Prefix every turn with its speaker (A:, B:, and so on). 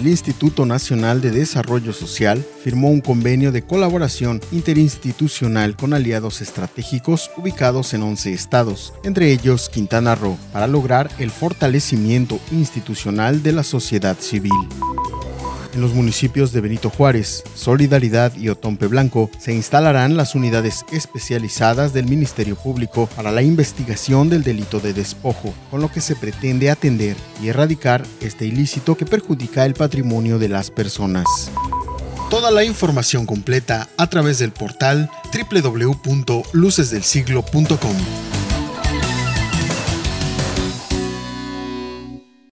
A: el Instituto Nacional de Desarrollo Social firmó un convenio de colaboración interinstitucional con aliados estratégicos ubicados en 11 estados, entre ellos Quintana Roo, para lograr el fortalecimiento institucional de la sociedad civil. En los municipios de Benito Juárez, Solidaridad y Otompe Blanco se instalarán las unidades especializadas del Ministerio Público para la investigación del delito de despojo, con lo que se pretende atender y erradicar este ilícito que perjudica el patrimonio de las personas. Toda la información completa a través del portal www.lucesdelsiglo.com.